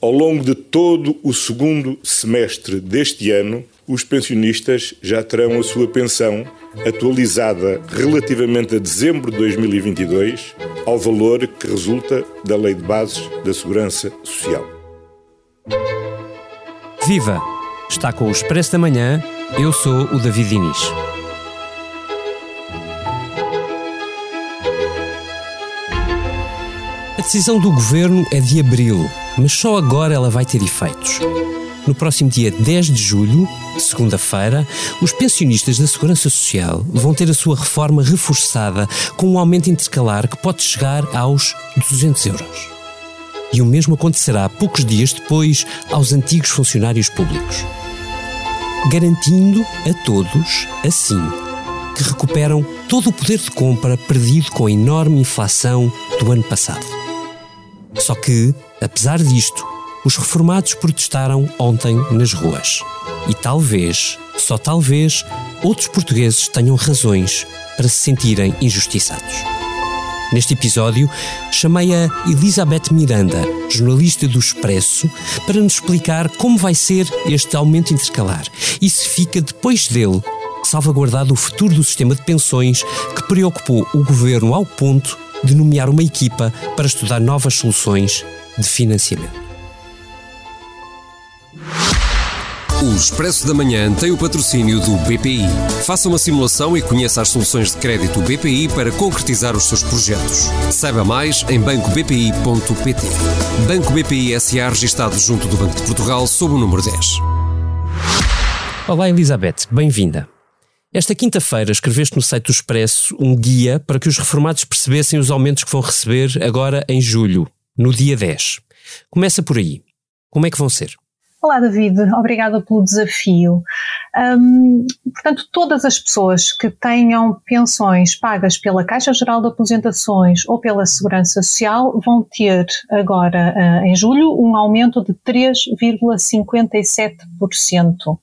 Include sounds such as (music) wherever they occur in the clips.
Ao longo de todo o segundo semestre deste ano, os pensionistas já terão a sua pensão atualizada relativamente a dezembro de 2022 ao valor que resulta da Lei de Bases da Segurança Social. Viva! Está com o Expresso da Manhã. Eu sou o David Diniz. Decisão do governo é de abril, mas só agora ela vai ter efeitos. No próximo dia 10 de julho, segunda-feira, os pensionistas da Segurança Social vão ter a sua reforma reforçada com um aumento intercalar que pode chegar aos 200 euros. E o mesmo acontecerá poucos dias depois aos antigos funcionários públicos. Garantindo a todos, assim, que recuperam todo o poder de compra perdido com a enorme inflação do ano passado. Só que, apesar disto, os reformados protestaram ontem nas ruas. E talvez, só talvez, outros portugueses tenham razões para se sentirem injustiçados. Neste episódio, chamei a Elizabeth Miranda, jornalista do Expresso, para nos explicar como vai ser este aumento intercalar e se fica depois dele salvaguardado o futuro do sistema de pensões que preocupou o governo ao ponto de nomear uma equipa para estudar novas soluções de financiamento. O Expresso da Manhã tem o patrocínio do BPI. Faça uma simulação e conheça as soluções de crédito BPI para concretizar os seus projetos. Saiba mais em bancobpi.pt. Banco BPI SA registado junto do Banco de Portugal sob o número 10. Olá Elizabeth, bem-vinda. Esta quinta-feira escreveste no site do Expresso um guia para que os reformados percebessem os aumentos que vão receber agora em julho, no dia 10. Começa por aí. Como é que vão ser? Olá, David. Obrigada pelo desafio. Um, portanto, todas as pessoas que tenham pensões pagas pela Caixa Geral de Aposentações ou pela Segurança Social vão ter agora, uh, em julho, um aumento de 3,57%.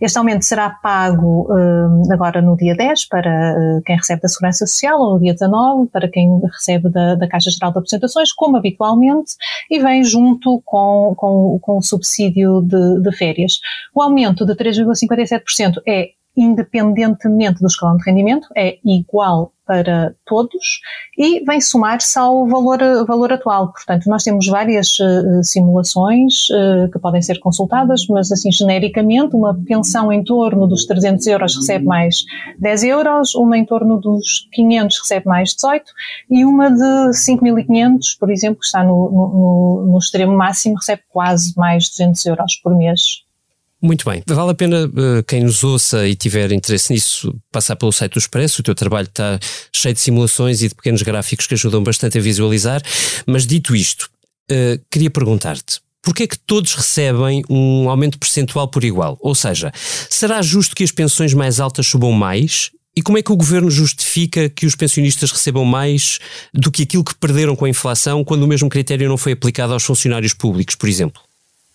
Este aumento será pago uh, agora no dia 10 para uh, quem recebe da Segurança Social ou no dia 19 para quem recebe da, da Caixa Geral de Aposentações, como habitualmente, e vem junto com, com, com o subsídio de, de férias. O aumento de 3,57% é independentemente do escalão de rendimento, é igual para todos e vem somar-se ao valor, valor atual. Portanto, nós temos várias uh, simulações uh, que podem ser consultadas, mas assim, genericamente, uma pensão em torno dos 300 euros recebe mais 10 euros, uma em torno dos 500 recebe mais 18 e uma de 5.500, por exemplo, que está no, no, no extremo máximo, recebe quase mais 200 euros por mês. Muito bem. Vale a pena uh, quem nos ouça e tiver interesse nisso passar pelo site do Expresso. O teu trabalho está cheio de simulações e de pequenos gráficos que ajudam bastante a visualizar. Mas dito isto, uh, queria perguntar-te. Porquê é que todos recebem um aumento percentual por igual? Ou seja, será justo que as pensões mais altas subam mais? E como é que o governo justifica que os pensionistas recebam mais do que aquilo que perderam com a inflação quando o mesmo critério não foi aplicado aos funcionários públicos, por exemplo?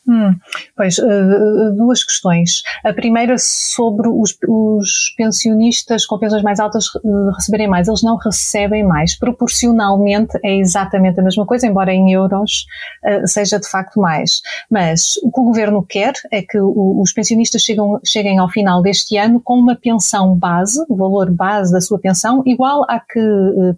Hum, pois, uh, duas questões. A primeira sobre os, os pensionistas com pensões mais altas uh, receberem mais. Eles não recebem mais. Proporcionalmente é exatamente a mesma coisa, embora em euros seja de facto mais. Mas o que o governo quer é que os pensionistas chegam, cheguem ao final deste ano com uma pensão base, o valor base da sua pensão, igual à que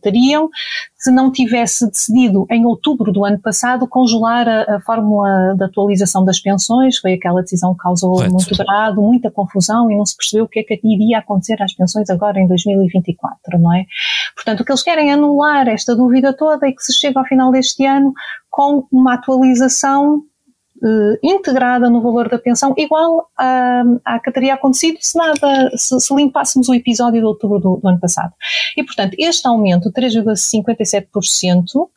teriam se não tivesse decidido em outubro do ano passado congelar a, a fórmula de atualização das pensões, foi aquela decisão que causou Correto. muito brado, muita confusão e não se percebeu o que é que iria acontecer às pensões agora em 2024, não é? Portanto, o que eles querem é anular esta dúvida toda e que se chegue ao final deste ano com uma atualização uh, integrada no valor da pensão, igual a, a que teria acontecido se nada, se, se limpássemos o episódio de outubro do, do ano passado. E, portanto, este aumento, 3,57%, uh,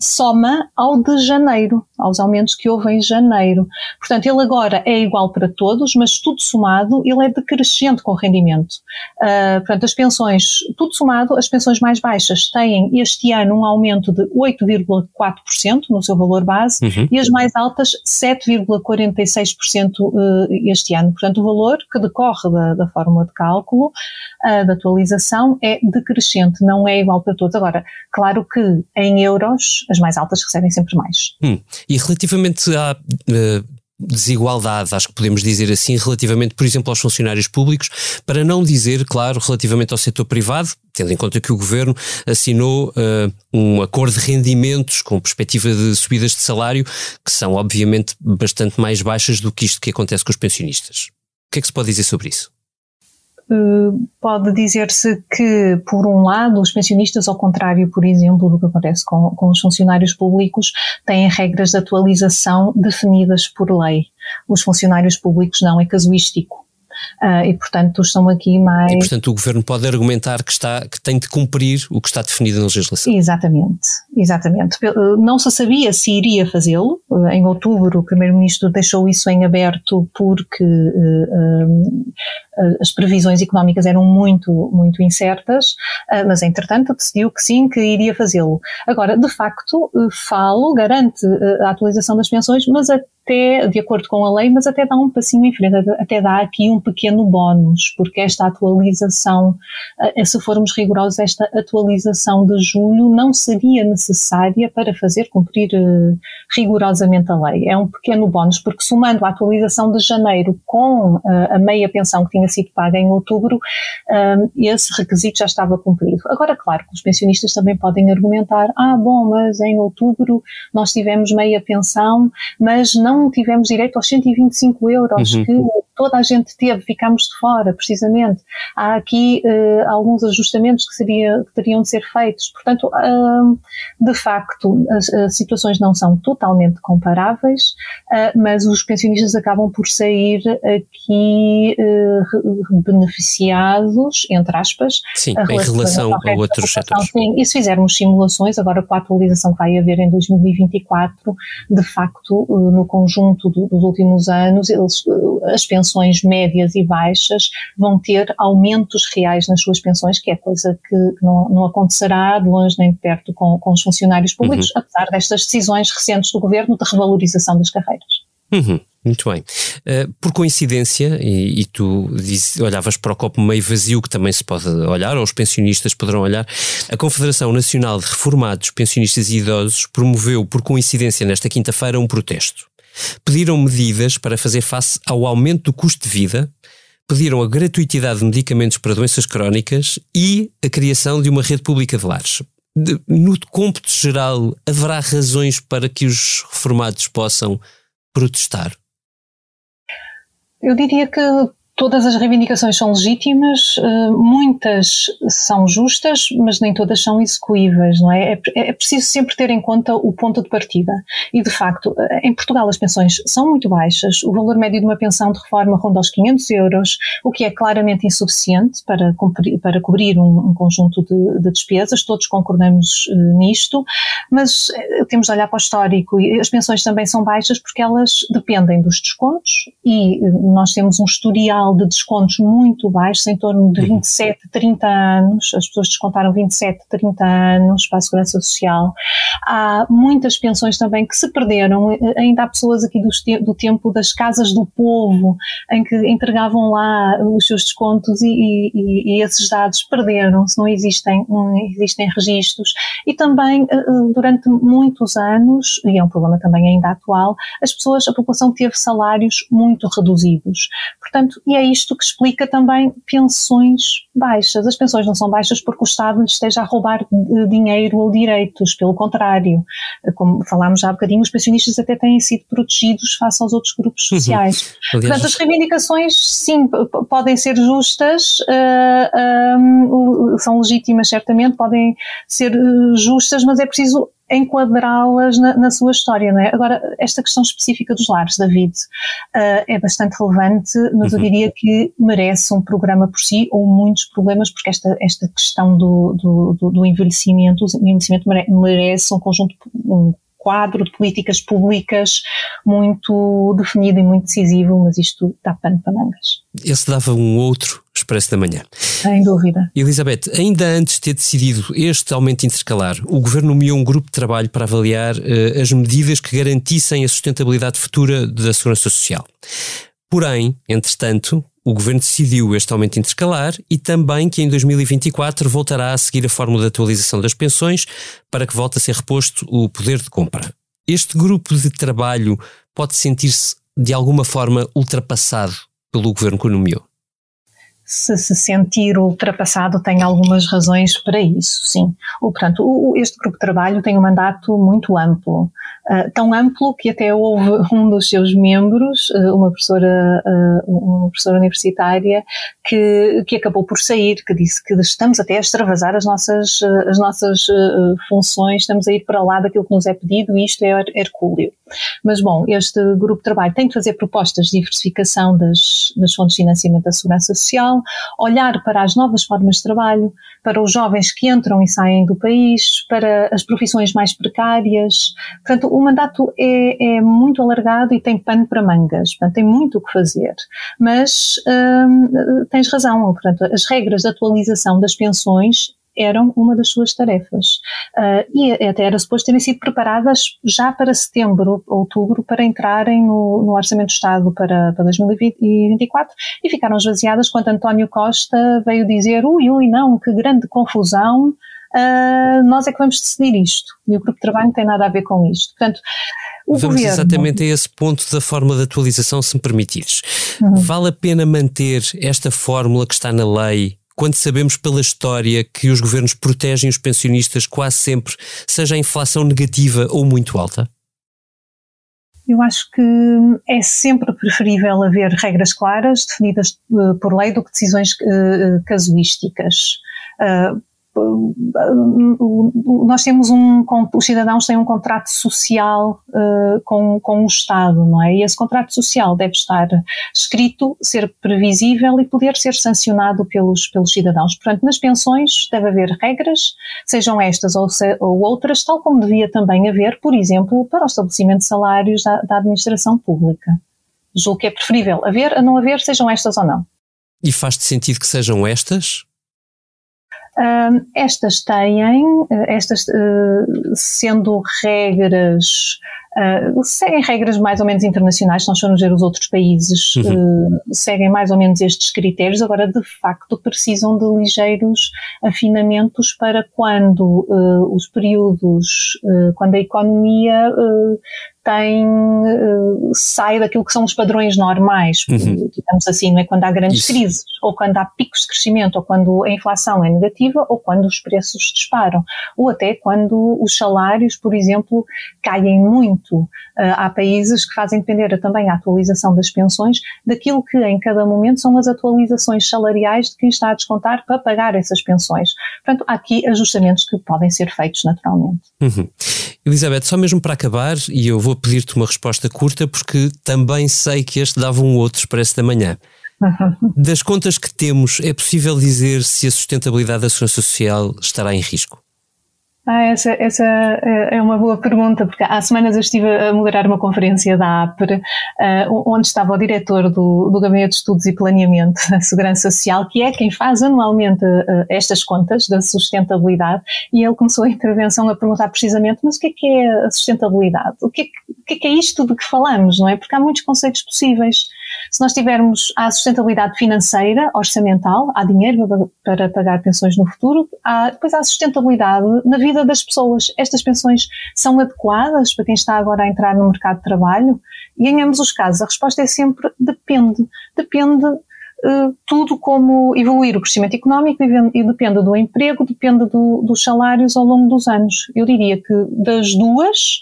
soma ao de janeiro, aos aumentos que houve em janeiro. Portanto, ele agora é igual para todos, mas tudo somado, ele é decrescente com rendimento. Uh, portanto, as pensões, tudo somado, as pensões mais baixas têm este ano um aumento de 8,4% no seu valor base uhum. e as mais altas 7,46% uh, este ano. Portanto, o valor que decorre da, da fórmula de cálculo, uh, da atualização, é decrescente, não é igual para todos. Agora, claro que em euros, as mais altas recebem sempre mais. Hum. E relativamente à uh, desigualdade, acho que podemos dizer assim, relativamente, por exemplo, aos funcionários públicos, para não dizer, claro, relativamente ao setor privado, tendo em conta que o governo assinou uh, um acordo de rendimentos com perspectiva de subidas de salário, que são obviamente bastante mais baixas do que isto que acontece com os pensionistas. O que é que se pode dizer sobre isso? Eh, pode dizer-se que, por um lado, os pensionistas, ao contrário, por exemplo, do que acontece com, com os funcionários públicos, têm regras de atualização definidas por lei. Os funcionários públicos não, é casuístico. Uh, e, portanto, estão aqui mais. E, portanto, o governo pode argumentar que, está, que tem de cumprir o que está definido na legislação. Exatamente, exatamente. Não se sabia se iria fazê-lo. Em outubro, o Primeiro-Ministro deixou isso em aberto porque uh, as previsões económicas eram muito, muito incertas, mas, entretanto, decidiu que sim, que iria fazê-lo. Agora, de facto, falo, garante a atualização das pensões, mas até, de acordo com a lei, mas até dá um passinho em frente, até dá aqui um pequeno bónus, porque esta atualização, eh, se formos rigorosos, esta atualização de julho não seria necessária para fazer cumprir eh, rigorosamente a lei. É um pequeno bónus, porque somando a atualização de janeiro com eh, a meia pensão que tinha sido paga em outubro, esse requisito já estava cumprido. Agora, claro que os pensionistas também podem argumentar, ah, bom, mas em outubro nós tivemos meia pensão, mas não não tivemos direito aos 125 euros uhum. que toda a gente teve, ficámos de fora, precisamente. Há aqui uh, alguns ajustamentos que, seria, que teriam de ser feitos. Portanto, uh, de facto, as, as, situações não são totalmente comparáveis, uh, mas os pensionistas acabam por sair aqui eh, beneficiados, entre aspas, Sim, em relação a outros setores. Sim, e se fizermos simulações, agora com a atualização que vai haver em 2024, de facto, no conjunto do, dos últimos anos, eles, as pensões pensões médias e baixas vão ter aumentos reais nas suas pensões, que é coisa que não, não acontecerá de longe nem de perto com, com os funcionários públicos, uhum. apesar destas decisões recentes do governo de revalorização das carreiras. Uhum. Muito bem. Uh, por coincidência, e, e tu olhavas para o copo meio vazio, que também se pode olhar, ou os pensionistas poderão olhar, a Confederação Nacional de Reformados, Pensionistas e Idosos promoveu, por coincidência, nesta quinta-feira, um protesto pediram medidas para fazer face ao aumento do custo de vida, pediram a gratuitidade de medicamentos para doenças crónicas e a criação de uma rede pública de lares. De, no cômputo geral, haverá razões para que os reformados possam protestar? Eu diria que Todas as reivindicações são legítimas, eh, muitas são justas, mas nem todas são execuíveis, não é? é? É preciso sempre ter em conta o ponto de partida. E, de facto, eh, em Portugal as pensões são muito baixas, o valor médio de uma pensão de reforma ronda aos 500 euros, o que é claramente insuficiente para, cumprir, para cobrir um, um conjunto de, de, despesas, todos concordamos uh, nisto, mas temos de olhar para o histórico e as pensões também são baixas porque elas dependem dos descontos e nós temos um historial de descontos muito baixos, em torno de 27, uhum. 30 anos, as pessoas descontaram 27, 30 anos para a Segurança Social. Há muitas pensões também que se perderam, ainda há pessoas aqui do, do tempo das casas do povo, em que entregavam lá os seus descontos e, e, e esses dados perderam-se, não existem, não existem registros. E também, eh, eh, durante muitos anos, e é um problema também ainda atual, as pessoas, a população teve salários muito reduzidos. Portanto, e é isto que explica também pensões baixas. As pensões não são baixas porque o Estado lhes esteja a roubar dinheiro ou direitos, pelo contrário. Como falámos já há bocadinho, os pensionistas até têm sido protegidos face aos outros grupos uhum. sociais. Uhum. Portanto, as reivindicações, sim, podem ser justas, uh, eh, um, são legítimas, certamente, podem ser eh, justas, mas é preciso enquadrá-las na, na, sua história, não é? Agora, esta questão específica dos lares, David, uh, é bastante relevante, mas uhum. eu diria que merece um programa por si, ou muitos problemas, porque esta, esta questão do, do, do, do envelhecimento, o envelhecimento merece um conjunto, um quadro de políticas públicas muito definido e muito decisivo, mas isto dá pano para mangas. Esse dava um outro Expresso da Manhã. Sem dúvida. Elizabeth, ainda antes de ter decidido este aumento intercalar, o Governo nomeou um grupo de trabalho para avaliar uh, as medidas que garantissem a sustentabilidade futura da Segurança Social. Porém, entretanto, o Governo decidiu este aumento intercalar e também que em 2024 voltará a seguir a fórmula de atualização das pensões para que volte a ser reposto o poder de compra. Este grupo de trabalho pode sentir-se de alguma forma ultrapassado pelo governo que o nomeou? Se se sentir ultrapassado tem algumas razões para isso, sim. O, portanto, o, este grupo de trabalho tem um mandato muito amplo. Uh, tão amplo que até houve (laughs) um dos seus membros, uh, uma professora, uh, uma professora universitária, que, que acabou por sair, que disse que estamos até a extravasar as nossas, as nossas funções, estamos a ir para lá daquilo que nos é pedido e isto é hercúleo. Mas, bom, este grupo de trabalho tem de fazer propostas de diversificação das, das fontes de financiamento da segurança social, olhar para as novas formas de trabalho, para os jovens que entram e saem do país, para as profissões mais precárias. Portanto, o mandato é, é muito alargado e tem pano para mangas, portanto, tem muito o que fazer. Mas hum, tens razão, portanto, as regras de atualização das pensões eram uma das suas tarefas. Uh, e até era suposto terem sido preparadas já para setembro, outubro, para entrarem no, no Orçamento do Estado para, para 2024 e ficaram esvaziadas quando António Costa veio dizer ui, ui, não, que grande confusão, uh, nós é que vamos decidir isto. E o grupo de trabalho não tem nada a ver com isto. Portanto, Vamos governo... exatamente a esse ponto da fórmula de atualização, se me permitires. Uhum. Vale a pena manter esta fórmula que está na lei quando sabemos pela história que os governos protegem os pensionistas quase sempre, seja a inflação negativa ou muito alta? Eu acho que é sempre preferível haver regras claras, definidas eh, por lei, do que decisões uh, casuísticas. Nós temos um, os cidadãos têm um contrato social uh, com, com o Estado, não é? E esse contrato social deve estar escrito, ser previsível e poder ser sancionado pelos, pelos cidadãos. Portanto, nas pensões deve haver regras, sejam estas ou, se, ou outras, tal como devia também haver, por exemplo, para o estabelecimento de salários da, da administração pública. Julgo que é preferível haver a não haver, sejam estas ou não. E faz-te sentido que sejam estas? Uh, estas têm, eh, estas uh, sendo regras, uh, seguem regras mais ou menos internacionais, se nós formos ver os outros países, uhum. seguem mais ou menos estes critérios, agora de facto precisam de ligeiros afinamentos para quando os períodos, quando a economia tem, uh, sai daquilo que são os padrões normais, uhum. digamos assim, não é? quando há grandes Isso. crises, ou quando há picos de crescimento, ou quando a inflação é negativa, ou quando os preços disparam, ou até quando os salários, por exemplo, caem muito. Uh, há países que fazem depender também a atualização das pensões daquilo que em cada momento são as atualizações salariais de quem está a descontar para pagar essas pensões. Portanto, há aqui ajustamentos que podem ser feitos naturalmente. Uhum. Elizabeth, só mesmo para acabar, e eu vou pedir-te uma resposta curta, porque também sei que este dava um outro expresso da manhã. (laughs) Das contas que temos, é possível dizer se a sustentabilidade da segurança social estará em risco? Ah, essa, essa é, é uma boa pergunta, porque há semanas eu estive a moderar uma conferência da APRE, uh, onde estava o diretor do, do Gabinete de Estudos e Planeamento da Segurança Social, que é quem faz anualmente uh, estas contas da sustentabilidade, e ele começou a intervenção a perguntar precisamente, mas o que é que é a sustentabilidade? O que é, o que, é, que é isto de que falamos, não é? Porque há muitos conceitos possíveis. Se nós tivermos a sustentabilidade financeira, orçamental, há dinheiro para pagar pensões no futuro, há, depois há a sustentabilidade na vida das pessoas. Estas pensões são adequadas para quem está agora a entrar no mercado de trabalho? E em ambos os casos a resposta é sempre depende. Depende Uh, tudo como evoluir o crescimento económico e, depende do emprego, depende do, dos salários ao longo dos anos. Eu diria que das duas,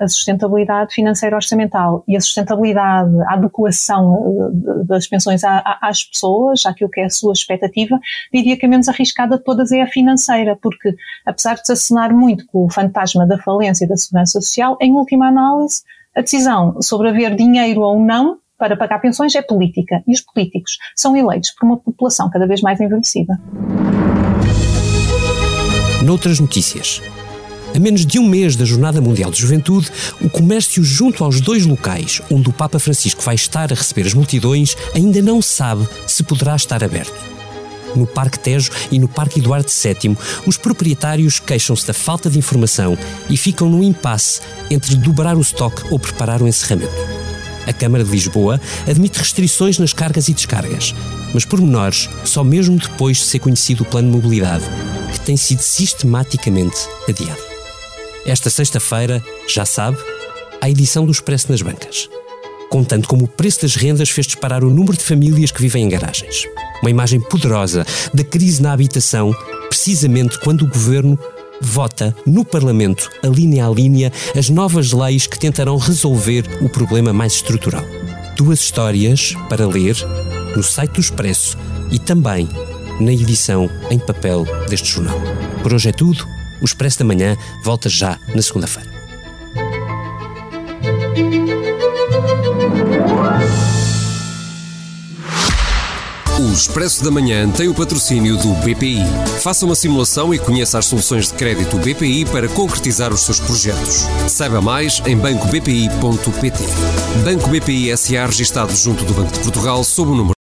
a sustentabilidade financeira orçamental e a sustentabilidade, a adequação eh, das pensões às pessoas, àquilo que é a sua expectativa, diria que a menos arriscada de todas é a financeira, porque apesar de se assinar muito com o fantasma da falência e da segurança social, em última análise, a decisão sobre haver dinheiro ou não para pagar pensões é política e os políticos são eleitos por uma população cada vez mais envelhecida. Noutras notícias. A menos de um mês da Jornada Mundial de Juventude, o comércio junto aos dois locais onde o Papa Francisco vai estar a receber as multidões ainda não sabe se poderá estar aberto. No Parque Tejo e no Parque Eduardo VII, os proprietários queixam-se da falta de informação e ficam no impasse entre dobrar o estoque ou preparar o encerramento. A Câmara de Lisboa admite restrições nas cargas e descargas, mas por menores só mesmo depois de ser conhecido o plano de mobilidade, que tem sido sistematicamente adiado. Esta sexta-feira, já sabe, a edição do Expresso nas bancas. Contando como o preço das rendas fez disparar o número de famílias que vivem em garagens. Uma imagem poderosa da crise na habitação, precisamente quando o governo vota no Parlamento, a linha a linha, as novas leis que tentarão resolver o problema mais estrutural. Duas histórias para ler no site do Expresso e também na edição em papel deste jornal. Por hoje é tudo. O Expresso da Manhã volta já na segunda-feira. O Expresso da Manhã tem o patrocínio do BPI. Faça uma simulação e conheça as soluções de crédito BPI para concretizar os seus projetos. Saiba mais em bancobpi.pt. Banco BPI SA registado junto do Banco de Portugal sob o número